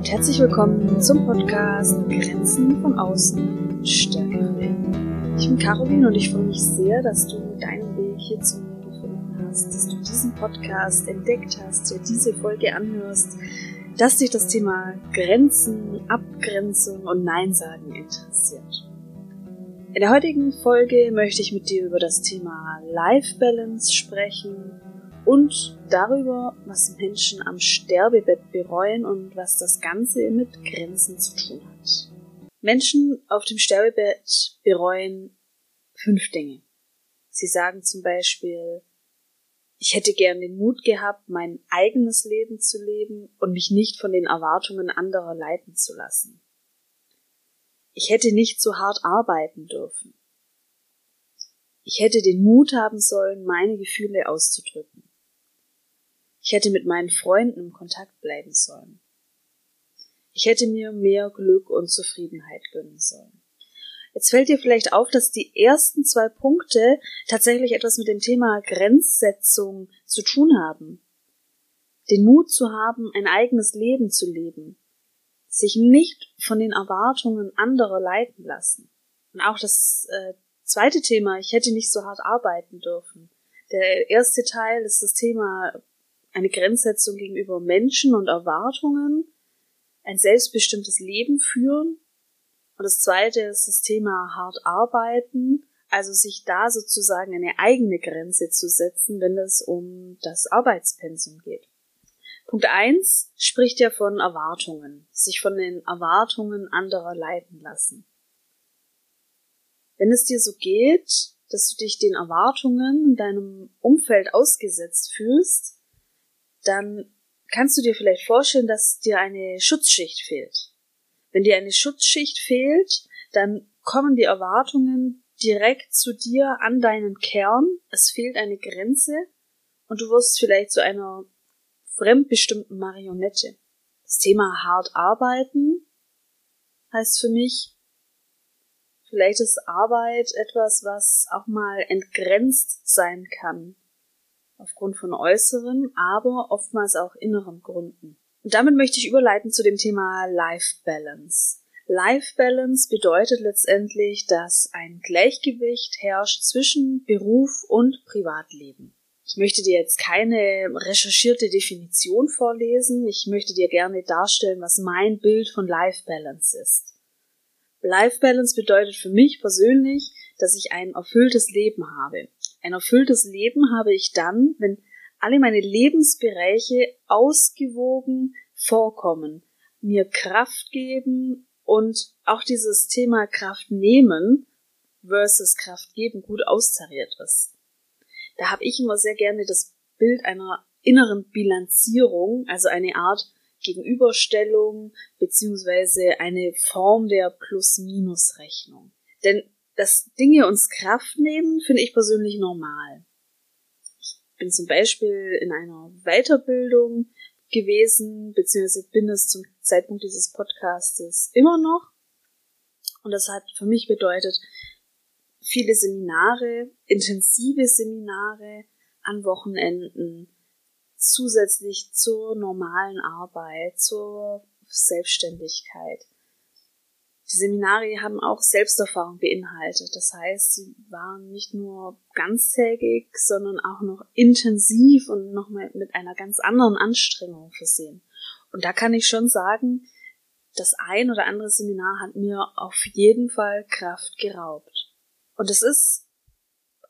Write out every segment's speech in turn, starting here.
und herzlich willkommen zum Podcast Grenzen von außen stärker Ich bin Caroline und ich freue mich sehr, dass du deinen Weg hier zu mir gefunden hast, dass du diesen Podcast entdeckt hast, dir diese Folge anhörst, dass dich das Thema Grenzen, Abgrenzung und Nein sagen interessiert. In der heutigen Folge möchte ich mit dir über das Thema Life Balance sprechen und darüber, was Menschen am Sterbebett bereuen und was das Ganze mit Grenzen zu tun hat. Menschen auf dem Sterbebett bereuen fünf Dinge. Sie sagen zum Beispiel, ich hätte gern den Mut gehabt, mein eigenes Leben zu leben und mich nicht von den Erwartungen anderer leiten zu lassen. Ich hätte nicht so hart arbeiten dürfen. Ich hätte den Mut haben sollen, meine Gefühle auszudrücken. Ich hätte mit meinen Freunden im Kontakt bleiben sollen. Ich hätte mir mehr Glück und Zufriedenheit gönnen sollen. Jetzt fällt dir vielleicht auf, dass die ersten zwei Punkte tatsächlich etwas mit dem Thema Grenzsetzung zu tun haben. Den Mut zu haben, ein eigenes Leben zu leben, sich nicht von den Erwartungen anderer leiten lassen. Und auch das äh, zweite Thema, ich hätte nicht so hart arbeiten dürfen. Der erste Teil ist das Thema eine Grenzsetzung gegenüber Menschen und Erwartungen, ein selbstbestimmtes Leben führen. Und das zweite ist das Thema hart arbeiten, also sich da sozusagen eine eigene Grenze zu setzen, wenn es um das Arbeitspensum geht. Punkt eins spricht ja von Erwartungen, sich von den Erwartungen anderer leiten lassen. Wenn es dir so geht, dass du dich den Erwartungen in deinem Umfeld ausgesetzt fühlst, dann kannst du dir vielleicht vorstellen, dass dir eine Schutzschicht fehlt. Wenn dir eine Schutzschicht fehlt, dann kommen die Erwartungen direkt zu dir an deinen Kern. Es fehlt eine Grenze und du wirst vielleicht zu einer fremdbestimmten Marionette. Das Thema hart arbeiten heißt für mich, vielleicht ist Arbeit etwas, was auch mal entgrenzt sein kann aufgrund von äußeren, aber oftmals auch inneren Gründen. Und damit möchte ich überleiten zu dem Thema Life Balance. Life Balance bedeutet letztendlich, dass ein Gleichgewicht herrscht zwischen Beruf und Privatleben. Ich möchte dir jetzt keine recherchierte Definition vorlesen. Ich möchte dir gerne darstellen, was mein Bild von Life Balance ist. Life Balance bedeutet für mich persönlich, dass ich ein erfülltes Leben habe. Ein erfülltes Leben habe ich dann, wenn alle meine Lebensbereiche ausgewogen vorkommen, mir Kraft geben und auch dieses Thema Kraft nehmen versus Kraft geben gut austariert ist. Da habe ich immer sehr gerne das Bild einer inneren Bilanzierung, also eine Art Gegenüberstellung beziehungsweise eine Form der Plus-Minus-Rechnung. Denn dass Dinge uns Kraft nehmen, finde ich persönlich normal. Ich bin zum Beispiel in einer Weiterbildung gewesen, beziehungsweise bin es zum Zeitpunkt dieses Podcastes immer noch. Und das hat für mich bedeutet, viele Seminare, intensive Seminare an Wochenenden, zusätzlich zur normalen Arbeit, zur Selbstständigkeit. Die Seminare haben auch Selbsterfahrung beinhaltet. Das heißt, sie waren nicht nur ganztägig, sondern auch noch intensiv und noch mit einer ganz anderen Anstrengung versehen. Und da kann ich schon sagen, das ein oder andere Seminar hat mir auf jeden Fall Kraft geraubt. Und es ist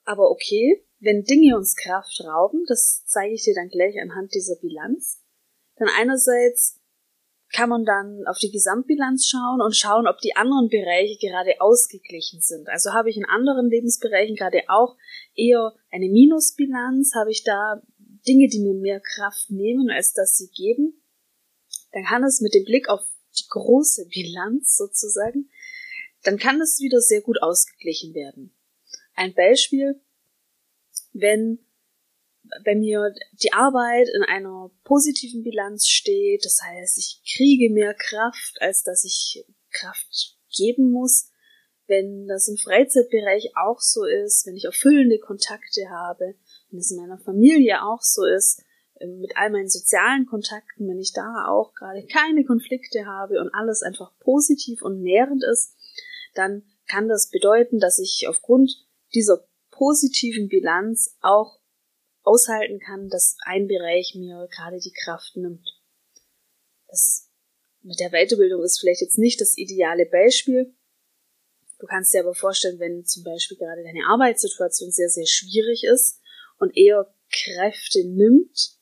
aber okay, wenn Dinge uns Kraft rauben, das zeige ich dir dann gleich anhand dieser Bilanz. Denn einerseits kann man dann auf die Gesamtbilanz schauen und schauen, ob die anderen Bereiche gerade ausgeglichen sind. Also habe ich in anderen Lebensbereichen gerade auch eher eine Minusbilanz, habe ich da Dinge, die mir mehr Kraft nehmen, als dass sie geben, dann kann es mit dem Blick auf die große Bilanz sozusagen, dann kann es wieder sehr gut ausgeglichen werden. Ein Beispiel, wenn bei mir die Arbeit in einer positiven Bilanz steht, das heißt, ich kriege mehr Kraft, als dass ich Kraft geben muss, wenn das im Freizeitbereich auch so ist, wenn ich erfüllende Kontakte habe, wenn es in meiner Familie auch so ist, ähm, mit all meinen sozialen Kontakten, wenn ich da auch gerade keine Konflikte habe und alles einfach positiv und nährend ist, dann kann das bedeuten, dass ich aufgrund dieser positiven Bilanz auch aushalten kann, dass ein Bereich mir gerade die Kraft nimmt. Das mit der Weiterbildung ist vielleicht jetzt nicht das ideale Beispiel. Du kannst dir aber vorstellen, wenn zum Beispiel gerade deine Arbeitssituation sehr, sehr schwierig ist und eher Kräfte nimmt,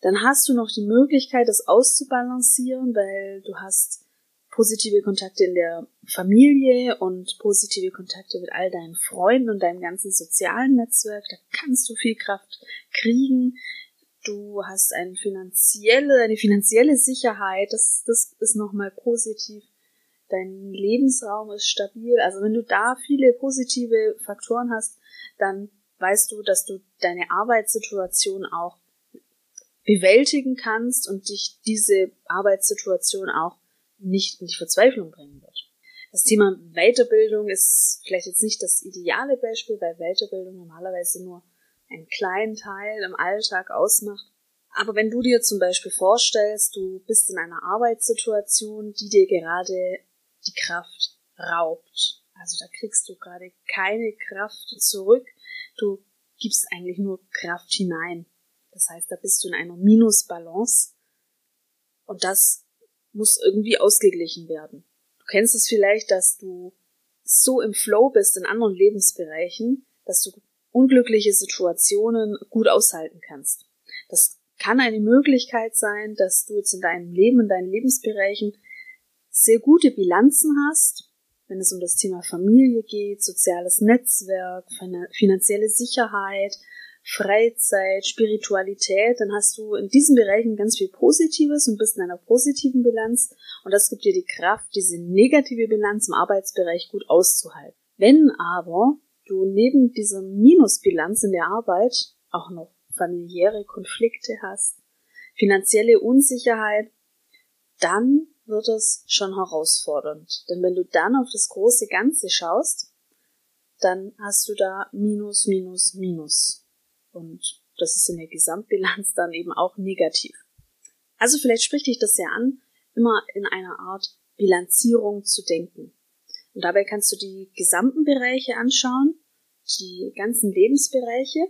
dann hast du noch die Möglichkeit, das auszubalancieren, weil du hast positive Kontakte in der Familie und positive Kontakte mit all deinen Freunden und deinem ganzen sozialen Netzwerk. Da kannst du viel Kraft kriegen. Du hast eine finanzielle, eine finanzielle Sicherheit. Das, das ist nochmal positiv. Dein Lebensraum ist stabil. Also wenn du da viele positive Faktoren hast, dann weißt du, dass du deine Arbeitssituation auch bewältigen kannst und dich diese Arbeitssituation auch nicht in die Verzweiflung bringen wird. Das Thema Weiterbildung ist vielleicht jetzt nicht das ideale Beispiel, weil Weiterbildung normalerweise nur einen kleinen Teil im Alltag ausmacht. Aber wenn du dir zum Beispiel vorstellst, du bist in einer Arbeitssituation, die dir gerade die Kraft raubt. Also da kriegst du gerade keine Kraft zurück. Du gibst eigentlich nur Kraft hinein. Das heißt, da bist du in einer Minusbalance. Und das muss irgendwie ausgeglichen werden. Du kennst es vielleicht, dass du so im Flow bist in anderen Lebensbereichen, dass du unglückliche Situationen gut aushalten kannst. Das kann eine Möglichkeit sein, dass du jetzt in deinem Leben, in deinen Lebensbereichen sehr gute Bilanzen hast, wenn es um das Thema Familie geht, soziales Netzwerk, finanzielle Sicherheit, Freizeit, Spiritualität, dann hast du in diesen Bereichen ganz viel Positives und bist in einer positiven Bilanz und das gibt dir die Kraft, diese negative Bilanz im Arbeitsbereich gut auszuhalten. Wenn aber du neben dieser Minusbilanz in der Arbeit auch noch familiäre Konflikte hast, finanzielle Unsicherheit, dann wird es schon herausfordernd. Denn wenn du dann auf das große Ganze schaust, dann hast du da Minus, Minus, Minus. Und das ist in der Gesamtbilanz dann eben auch negativ. Also vielleicht spricht dich das ja an, immer in einer Art Bilanzierung zu denken. Und dabei kannst du die gesamten Bereiche anschauen, die ganzen Lebensbereiche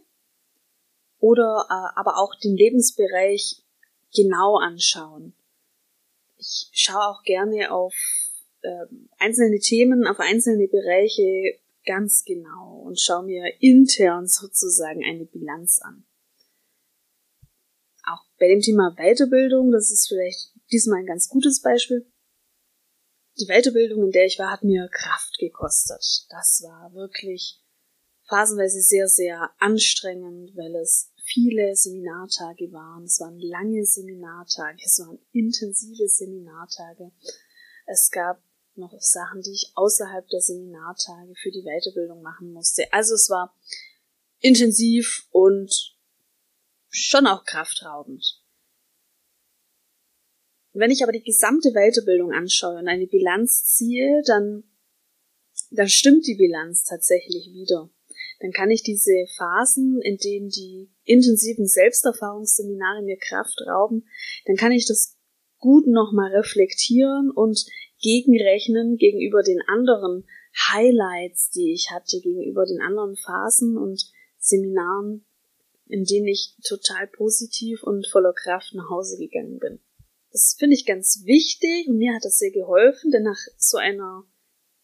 oder äh, aber auch den Lebensbereich genau anschauen. Ich schaue auch gerne auf äh, einzelne Themen, auf einzelne Bereiche ganz genau und schaue mir intern sozusagen eine Bilanz an. Auch bei dem Thema Weiterbildung, das ist vielleicht diesmal ein ganz gutes Beispiel. Die Weiterbildung, in der ich war, hat mir Kraft gekostet. Das war wirklich phasenweise sehr, sehr anstrengend, weil es viele Seminartage waren. Es waren lange Seminartage, es waren intensive Seminartage. Es gab noch Sachen, die ich außerhalb der Seminartage für die Weiterbildung machen musste. Also es war intensiv und schon auch kraftraubend. Wenn ich aber die gesamte Weiterbildung anschaue und eine Bilanz ziehe, dann, dann stimmt die Bilanz tatsächlich wieder. Dann kann ich diese Phasen, in denen die intensiven Selbsterfahrungsseminare mir Kraft rauben, dann kann ich das gut nochmal reflektieren und gegenrechnen gegenüber den anderen Highlights, die ich hatte, gegenüber den anderen Phasen und Seminaren, in denen ich total positiv und voller Kraft nach Hause gegangen bin. Das finde ich ganz wichtig und mir hat das sehr geholfen, denn nach so einer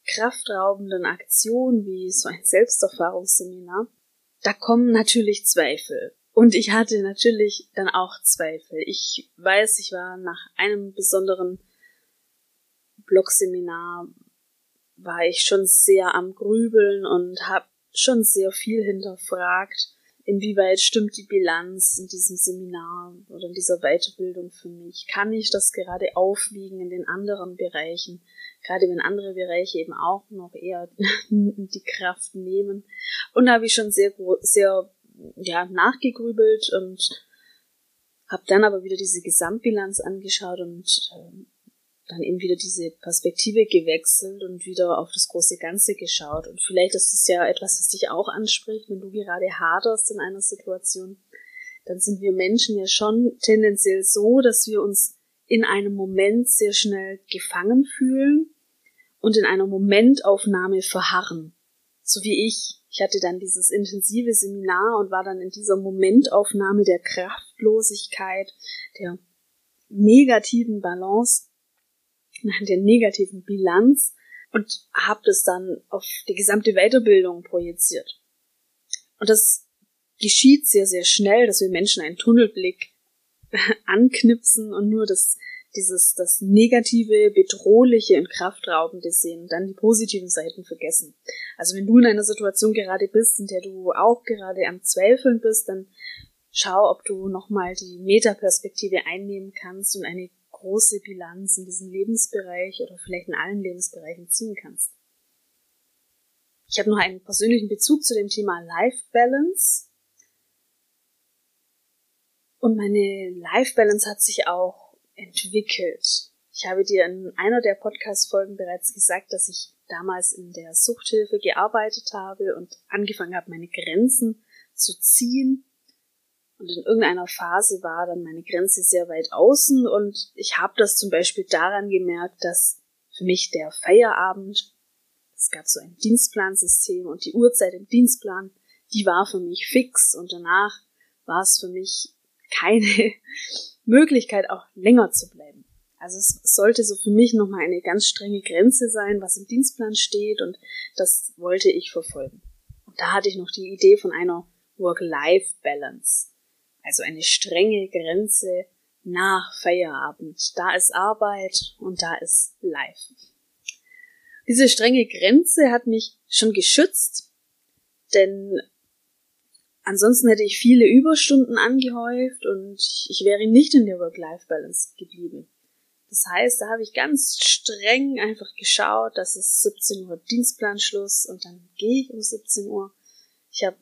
kraftraubenden Aktion wie so ein Selbsterfahrungsseminar, da kommen natürlich Zweifel. Und ich hatte natürlich dann auch Zweifel. Ich weiß, ich war nach einem besonderen Blogseminar war ich schon sehr am Grübeln und habe schon sehr viel hinterfragt, inwieweit stimmt die Bilanz in diesem Seminar oder in dieser Weiterbildung für mich? Kann ich das gerade aufwiegen in den anderen Bereichen? Gerade wenn andere Bereiche eben auch noch eher die Kraft nehmen. Und da habe ich schon sehr, sehr ja, nachgegrübelt und habe dann aber wieder diese Gesamtbilanz angeschaut und äh, dann eben wieder diese Perspektive gewechselt und wieder auf das große Ganze geschaut. Und vielleicht ist es ja etwas, was dich auch anspricht, wenn du gerade haderst in einer Situation, dann sind wir Menschen ja schon tendenziell so, dass wir uns in einem Moment sehr schnell gefangen fühlen und in einer Momentaufnahme verharren. So wie ich. Ich hatte dann dieses intensive Seminar und war dann in dieser Momentaufnahme der Kraftlosigkeit, der negativen Balance, der negativen Bilanz und habe das dann auf die gesamte Weiterbildung projiziert. Und das geschieht sehr, sehr schnell, dass wir Menschen einen Tunnelblick anknipsen und nur das, dieses, das Negative, Bedrohliche und Kraftraubende sehen und dann die positiven Seiten vergessen. Also wenn du in einer Situation gerade bist, in der du auch gerade am Zweifeln bist, dann schau, ob du nochmal die Metaperspektive einnehmen kannst und eine große Bilanz in diesem Lebensbereich oder vielleicht in allen Lebensbereichen ziehen kannst. Ich habe noch einen persönlichen Bezug zu dem Thema Life Balance. Und meine Life Balance hat sich auch entwickelt. Ich habe dir in einer der Podcast-Folgen bereits gesagt, dass ich damals in der Suchthilfe gearbeitet habe und angefangen habe, meine Grenzen zu ziehen. Und in irgendeiner Phase war dann meine Grenze sehr weit außen und ich habe das zum Beispiel daran gemerkt, dass für mich der Feierabend es gab so ein Dienstplansystem und die Uhrzeit im Dienstplan, die war für mich fix und danach war es für mich keine Möglichkeit, auch länger zu bleiben. Also es sollte so für mich nochmal eine ganz strenge Grenze sein, was im Dienstplan steht und das wollte ich verfolgen. Und da hatte ich noch die Idee von einer Work-Life-Balance. Also eine strenge Grenze nach Feierabend. Da ist Arbeit und da ist Life. Diese strenge Grenze hat mich schon geschützt, denn ansonsten hätte ich viele Überstunden angehäuft und ich wäre nicht in der Work-Life-Balance geblieben. Das heißt, da habe ich ganz streng einfach geschaut, dass es 17 Uhr Dienstplanschluss und dann gehe ich um 17 Uhr. Ich habe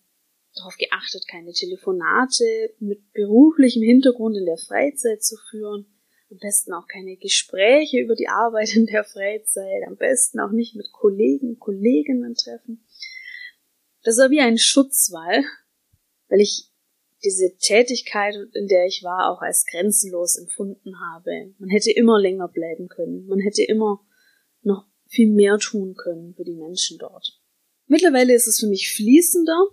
darauf geachtet, keine Telefonate mit beruflichem Hintergrund in der Freizeit zu führen. Am besten auch keine Gespräche über die Arbeit in der Freizeit. Am besten auch nicht mit Kollegen, Kolleginnen treffen. Das war wie ein Schutzwall, weil ich diese Tätigkeit, in der ich war, auch als grenzenlos empfunden habe. Man hätte immer länger bleiben können. Man hätte immer noch viel mehr tun können für die Menschen dort. Mittlerweile ist es für mich fließender.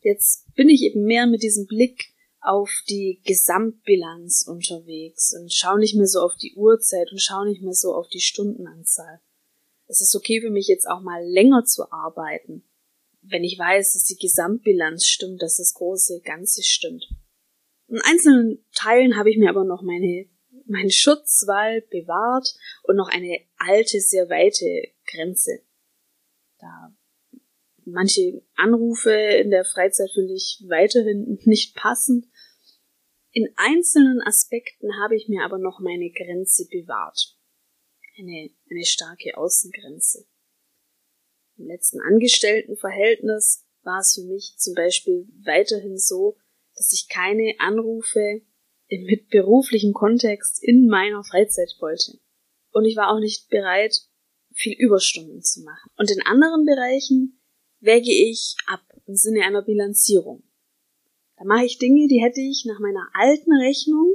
Jetzt bin ich eben mehr mit diesem Blick auf die Gesamtbilanz unterwegs und schau nicht mehr so auf die Uhrzeit und schau nicht mehr so auf die Stundenanzahl. Es ist okay für mich jetzt auch mal länger zu arbeiten, wenn ich weiß, dass die Gesamtbilanz stimmt, dass das große Ganze stimmt. In einzelnen Teilen habe ich mir aber noch meine, meinen Schutzwall bewahrt und noch eine alte, sehr weite Grenze. Da manche Anrufe in der Freizeit finde ich weiterhin nicht passend in einzelnen Aspekten habe ich mir aber noch meine Grenze bewahrt. Eine, eine starke Außengrenze. Im letzten Angestelltenverhältnis war es für mich zum Beispiel weiterhin so, dass ich keine Anrufe mit beruflichem Kontext in meiner Freizeit wollte. Und ich war auch nicht bereit, viel Überstunden zu machen. Und in anderen Bereichen wäge ich ab im Sinne einer Bilanzierung. Da mache ich Dinge, die hätte ich nach meiner alten Rechnung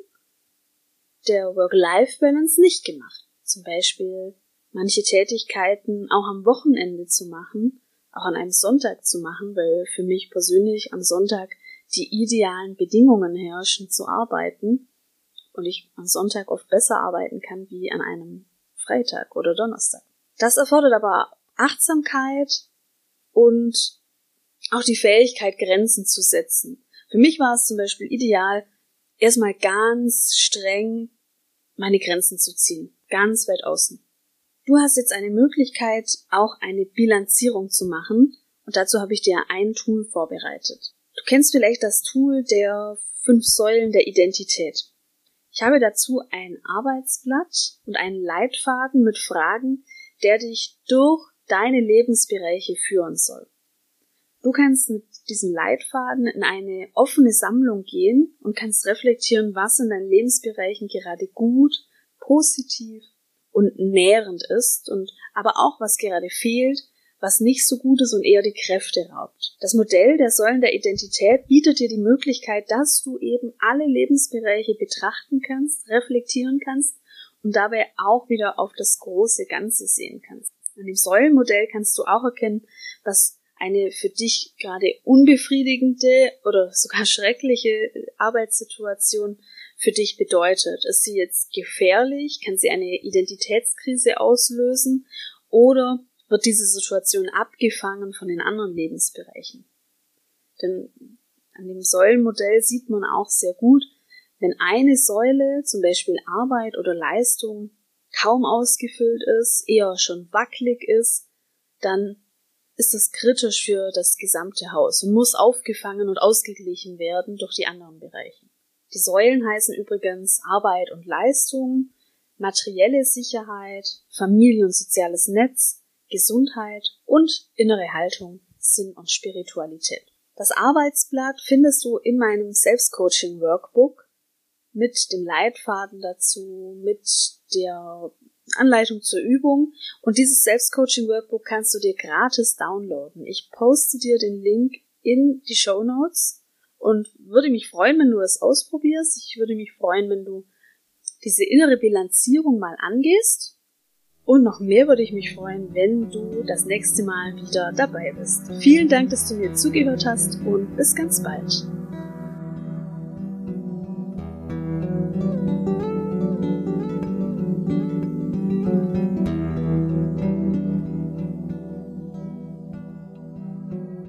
der Work-Life-Balance nicht gemacht. Zum Beispiel manche Tätigkeiten auch am Wochenende zu machen, auch an einem Sonntag zu machen, weil für mich persönlich am Sonntag die idealen Bedingungen herrschen zu arbeiten und ich am Sonntag oft besser arbeiten kann wie an einem Freitag oder Donnerstag. Das erfordert aber Achtsamkeit und auch die Fähigkeit, Grenzen zu setzen. Für mich war es zum Beispiel ideal, erstmal ganz streng meine Grenzen zu ziehen, ganz weit außen. Du hast jetzt eine Möglichkeit, auch eine Bilanzierung zu machen, und dazu habe ich dir ein Tool vorbereitet. Du kennst vielleicht das Tool der fünf Säulen der Identität. Ich habe dazu ein Arbeitsblatt und einen Leitfaden mit Fragen, der dich durch deine Lebensbereiche führen soll. Du kannst mit diesem Leitfaden in eine offene Sammlung gehen und kannst reflektieren, was in deinen Lebensbereichen gerade gut, positiv und nährend ist und aber auch was gerade fehlt, was nicht so gut ist und eher die Kräfte raubt. Das Modell der Säulen der Identität bietet dir die Möglichkeit, dass du eben alle Lebensbereiche betrachten kannst, reflektieren kannst und dabei auch wieder auf das große Ganze sehen kannst. An dem Säulenmodell kannst du auch erkennen, was eine für dich gerade unbefriedigende oder sogar schreckliche Arbeitssituation für dich bedeutet. Ist sie jetzt gefährlich? Kann sie eine Identitätskrise auslösen? Oder wird diese Situation abgefangen von den anderen Lebensbereichen. Denn an dem Säulenmodell sieht man auch sehr gut, wenn eine Säule, zum Beispiel Arbeit oder Leistung, kaum ausgefüllt ist, eher schon wackelig ist, dann ist das kritisch für das gesamte Haus und muss aufgefangen und ausgeglichen werden durch die anderen Bereiche. Die Säulen heißen übrigens Arbeit und Leistung, materielle Sicherheit, Familie und soziales Netz, Gesundheit und innere Haltung, Sinn und Spiritualität. Das Arbeitsblatt findest du in meinem Selbstcoaching Workbook mit dem Leitfaden dazu, mit der Anleitung zur Übung und dieses Selbstcoaching Workbook kannst du dir gratis downloaden. Ich poste dir den Link in die Show Notes und würde mich freuen, wenn du es ausprobierst. Ich würde mich freuen, wenn du diese innere Bilanzierung mal angehst und noch mehr würde ich mich freuen, wenn du das nächste Mal wieder dabei bist. Vielen Dank, dass du mir zugehört hast und bis ganz bald.